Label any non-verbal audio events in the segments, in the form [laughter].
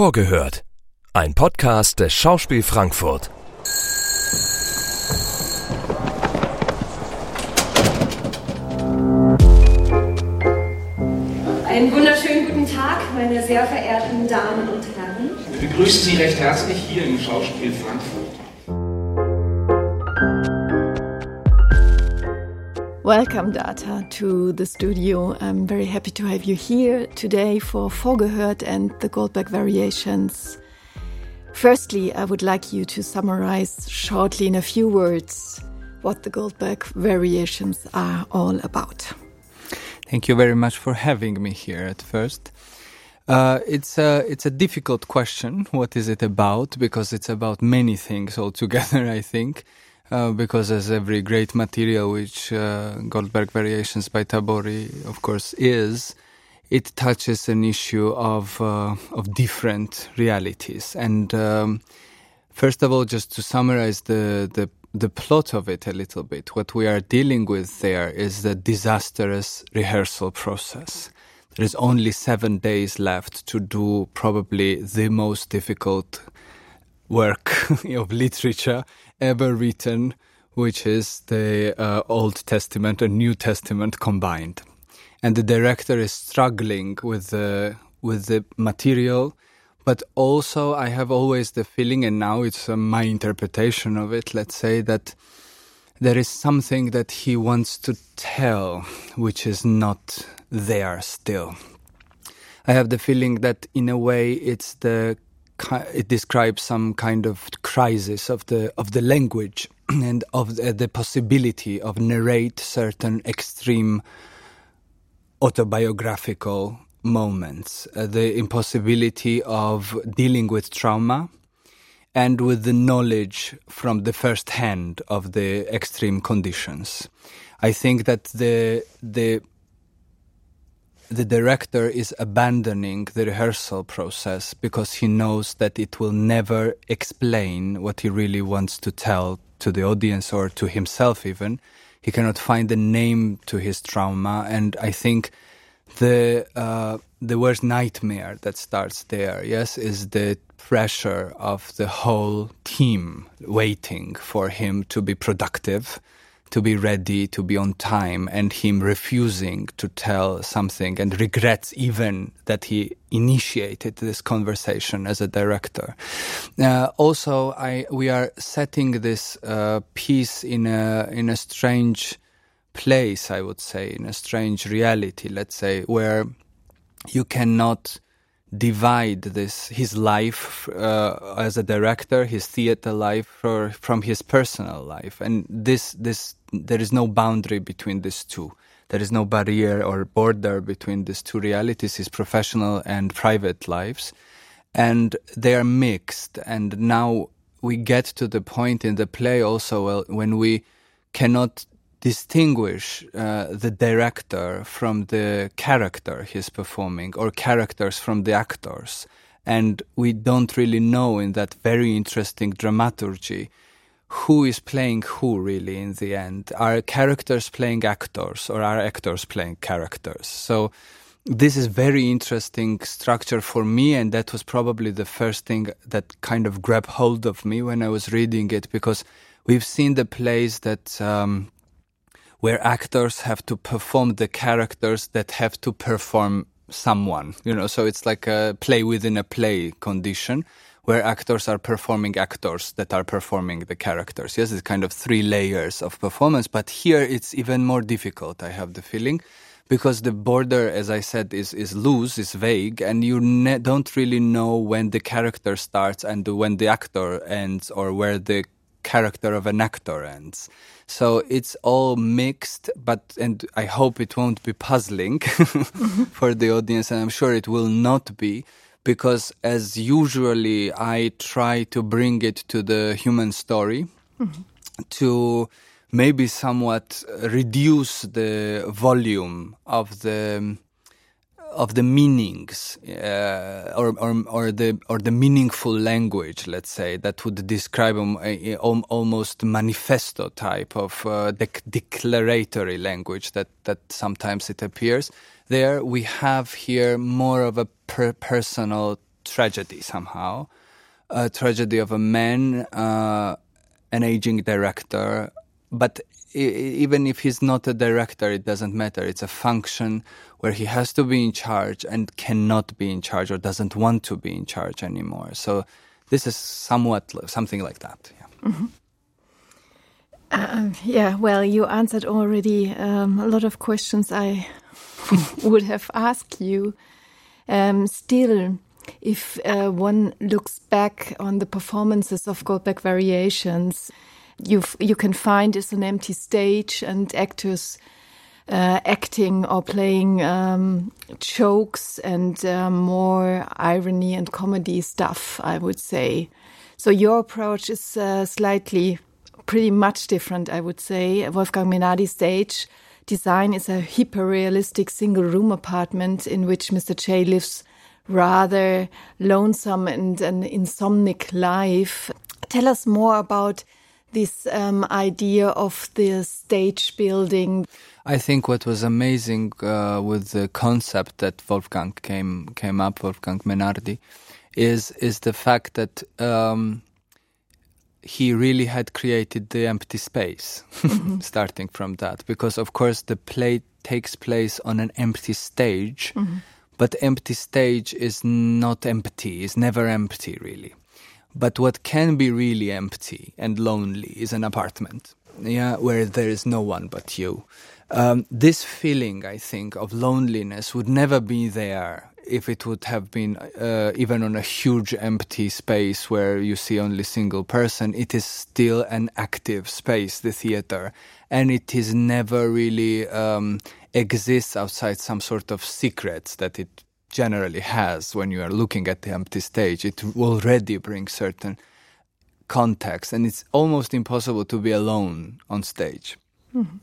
Vorgehört. Ein Podcast des Schauspiel Frankfurt. Einen wunderschönen guten Tag, meine sehr verehrten Damen und Herren. Wir begrüßen Sie recht herzlich hier im Schauspiel Frankfurt. Welcome, Data, to the studio. I'm very happy to have you here today for Vorgehört and the Goldberg Variations. Firstly, I would like you to summarize shortly in a few words what the Goldberg Variations are all about. Thank you very much for having me here at first. Uh, it's a it's a difficult question. What is it about? Because it's about many things altogether. [laughs] I think uh, because as every great material, which uh, Goldberg Variations by Tabori, of course, is, it touches an issue of uh, of different realities. And um, first of all, just to summarize the the the plot of it a little bit, what we are dealing with there is the disastrous rehearsal process. There is only seven days left to do probably the most difficult work [laughs] of literature ever written, which is the uh, Old Testament and New Testament combined. And the director is struggling with the with the material, but also I have always the feeling, and now it's uh, my interpretation of it. Let's say that there is something that he wants to tell, which is not there still. I have the feeling that in a way it's the it describes some kind of crisis of the of the language [clears throat] and of the, the possibility of narrate certain extreme autobiographical moments, uh, the impossibility of dealing with trauma and with the knowledge from the first hand of the extreme conditions. I think that the the the director is abandoning the rehearsal process because he knows that it will never explain what he really wants to tell to the audience or to himself even. He cannot find a name to his trauma and I think the uh, the worst nightmare that starts there, yes, is the pressure of the whole team waiting for him to be productive to be ready, to be on time, and him refusing to tell something and regrets even that he initiated this conversation as a director. Uh, also, I we are setting this uh, piece in a in a strange place, I would say, in a strange reality, let's say, where you cannot divide this his life uh, as a director, his theater life, for, from his personal life, and this this there is no boundary between these two. There is no barrier or border between these two realities, his professional and private lives, and they are mixed. And now we get to the point in the play also when we cannot distinguish uh, the director from the character he's performing or characters from the actors. And we don't really know in that very interesting dramaturgy who is playing who really in the end. Are characters playing actors or are actors playing characters? So this is very interesting structure for me and that was probably the first thing that kind of grabbed hold of me when I was reading it because we've seen the plays that um, where actors have to perform the characters that have to perform someone, you know, so it's like a play within a play condition where actors are performing actors that are performing the characters. Yes, it's kind of three layers of performance, but here it's even more difficult, I have the feeling. Because the border, as I said, is, is loose, is vague, and you ne- don't really know when the character starts and when the actor ends, or where the character of an actor ends. So it's all mixed, but and I hope it won't be puzzling [laughs] for the audience, and I'm sure it will not be because as usually I try to bring it to the human story mm-hmm. to maybe somewhat reduce the volume of the of the meanings uh, or, or, or the or the meaningful language let's say that would describe a, a, almost manifesto type of uh, dec- declaratory language that that sometimes it appears there we have here more of a per- personal tragedy somehow, a tragedy of a man, uh, an aging director. But even if he's not a director, it doesn't matter. It's a function where he has to be in charge and cannot be in charge or doesn't want to be in charge anymore. So this is somewhat something like that. Yeah. Mm-hmm. Um, yeah, well, you answered already um, a lot of questions I [laughs] would have asked you. Um, still, if uh, one looks back on the performances of Goldberg Variations, you you can find is an empty stage and actors uh, acting or playing um, jokes and uh, more irony and comedy stuff. I would say. So your approach is uh, slightly, pretty much different. I would say Wolfgang Menardi's stage design is a hyper realistic single room apartment in which Mr. J lives rather lonesome and an insomnic life. Tell us more about this um, idea of the stage building. I think what was amazing uh, with the concept that Wolfgang came came up, Wolfgang Menardi, is is the fact that um, he really had created the empty space, mm-hmm. [laughs] starting from that, because of course the play takes place on an empty stage. Mm-hmm. But empty stage is not empty, is never empty, really. But what can be really empty and lonely is an apartment, yeah, where there is no one but you. Um, this feeling, I think, of loneliness would never be there if it would have been uh, even on a huge empty space where you see only single person. It is still an active space, the theater, and it is never really um, exists outside some sort of secrets that it generally has when you are looking at the empty stage. It already brings certain context, and it's almost impossible to be alone on stage. Mm-hmm.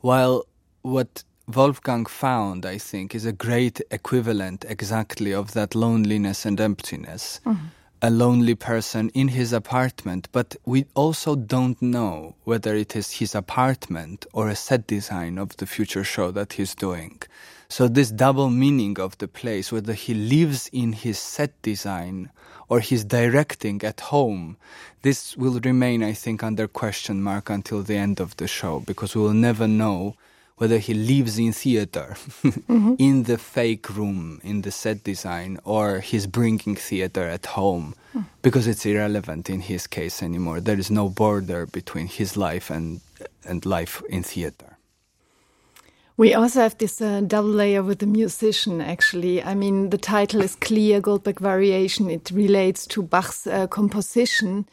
While what Wolfgang found, I think, is a great equivalent exactly of that loneliness and emptiness. Mm-hmm. A lonely person in his apartment, but we also don't know whether it is his apartment or a set design of the future show that he's doing. So this double meaning of the place, whether he lives in his set design or he's directing at home, this will remain, I think, under question mark until the end of the show because we will never know whether he lives in theater, [laughs] mm-hmm. in the fake room, in the set design, or he's bringing theater at home, mm. because it's irrelevant in his case anymore. There is no border between his life and and life in theater. We also have this uh, double layer with the musician, actually. I mean, the title is clear Goldberg Variation. It relates to Bach's uh, composition.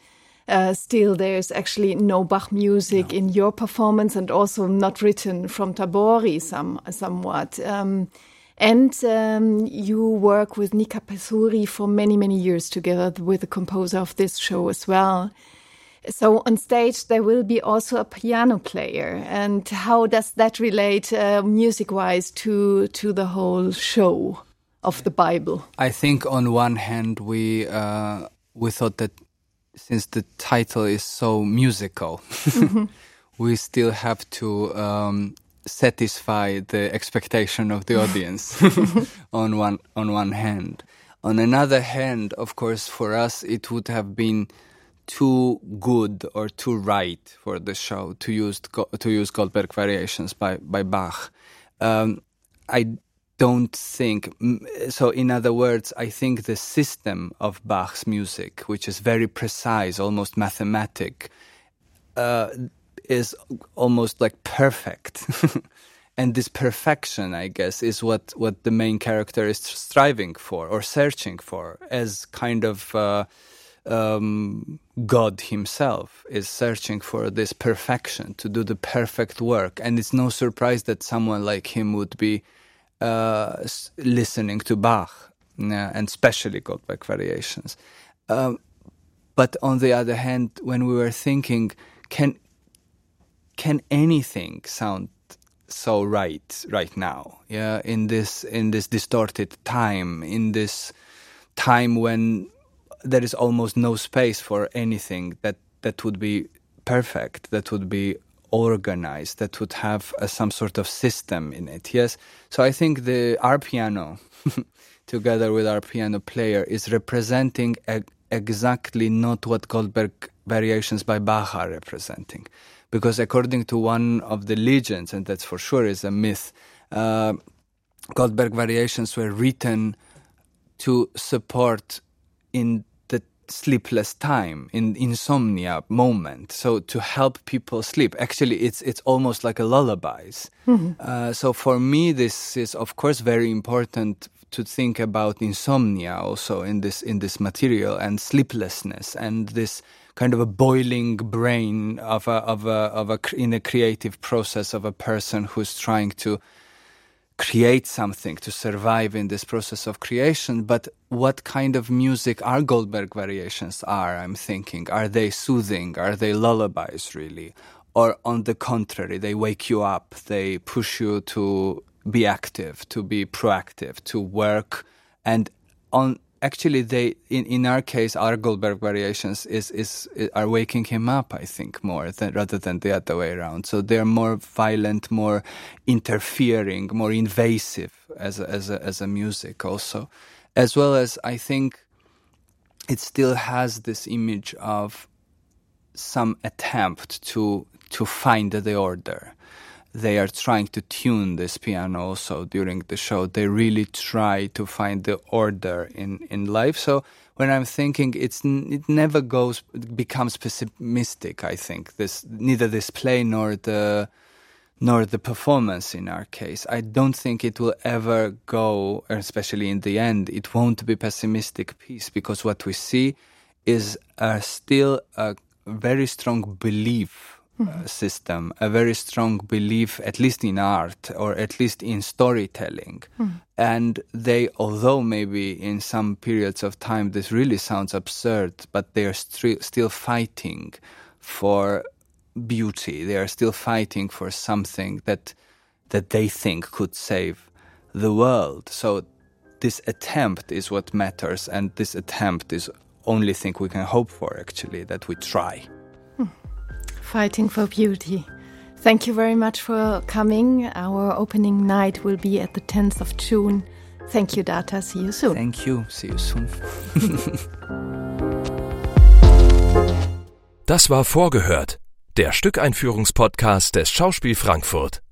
Uh, still, there's actually no Bach music no. in your performance and also not written from Tabori some, somewhat. Um, and um, you work with Nika Pasuri for many, many years together with the composer of this show as well. So on stage there will be also a piano player, and how does that relate uh, music-wise to to the whole show of the Bible? I think on one hand we uh, we thought that since the title is so musical, mm -hmm. [laughs] we still have to um, satisfy the expectation of the audience [laughs] [laughs] on one on one hand. On another hand, of course, for us it would have been too good or too right for the show to use to use Goldberg variations by by Bach. Um, I don't think so. In other words, I think the system of Bach's music, which is very precise, almost mathematic, uh, is almost like perfect. [laughs] and this perfection, I guess, is what what the main character is striving for or searching for as kind of. Uh, um, God Himself is searching for this perfection to do the perfect work, and it's no surprise that someone like him would be uh, listening to Bach uh, and especially Goldberg variations. Um, but on the other hand, when we were thinking, can can anything sound so right right now? Yeah, in this in this distorted time, in this time when there is almost no space for anything that that would be perfect, that would be organized, that would have a, some sort of system in it. Yes, so I think the our piano [laughs] together with our piano player, is representing exactly not what Goldberg variations by Bach are representing. Because according to one of the legends, and that's for sure is a myth, uh, Goldberg variations were written to support in sleepless time, in insomnia moment. So to help people sleep. Actually, it's it's almost like a lullabies. Mm-hmm. Uh, so for me, this is of course very important to think about insomnia also in this in this material and sleeplessness and this kind of a boiling brain of a of a of a in a creative process of a person who's trying to create something to survive in this process of creation but what kind of music are goldberg variations are i'm thinking? Are they soothing? Are they lullabies really? Or on the contrary they wake you up they push you to be active, to be proactive, to work, and on actually they in, in our case our Goldberg variations is, is, is are waking him up I think more than rather than the other way around. So they're more violent, more interfering, more invasive as a, as a, as a music also, as well as I think it still has this image of some attempt to to find the order they are trying to tune this piano also during the show. They really try to find the order in, in life. So when I'm thinking, it's it never goes becomes pessimistic. I think this neither this play nor the nor the performance in our case. I don't think it will ever go, especially in the end, it won't be pessimistic piece because what we see is uh, still a very strong belief uh, system, a very strong belief, at least in art or at least in storytelling. Mm. And they, although maybe in some periods of time this really sounds absurd, but they are st- still fighting for beauty. They are still fighting for something that that they think could save the world. So this attempt is what matters, and this attempt is only thing we can hope for. Actually, that we try. Fighting for Beauty. Thank you very much for coming. Our opening night will be at the 10th of June. Thank you, Data. See you soon. Thank you. See you soon. [laughs] das war Vorgehört, der Stückeinführungspodcast des Schauspiel Frankfurt.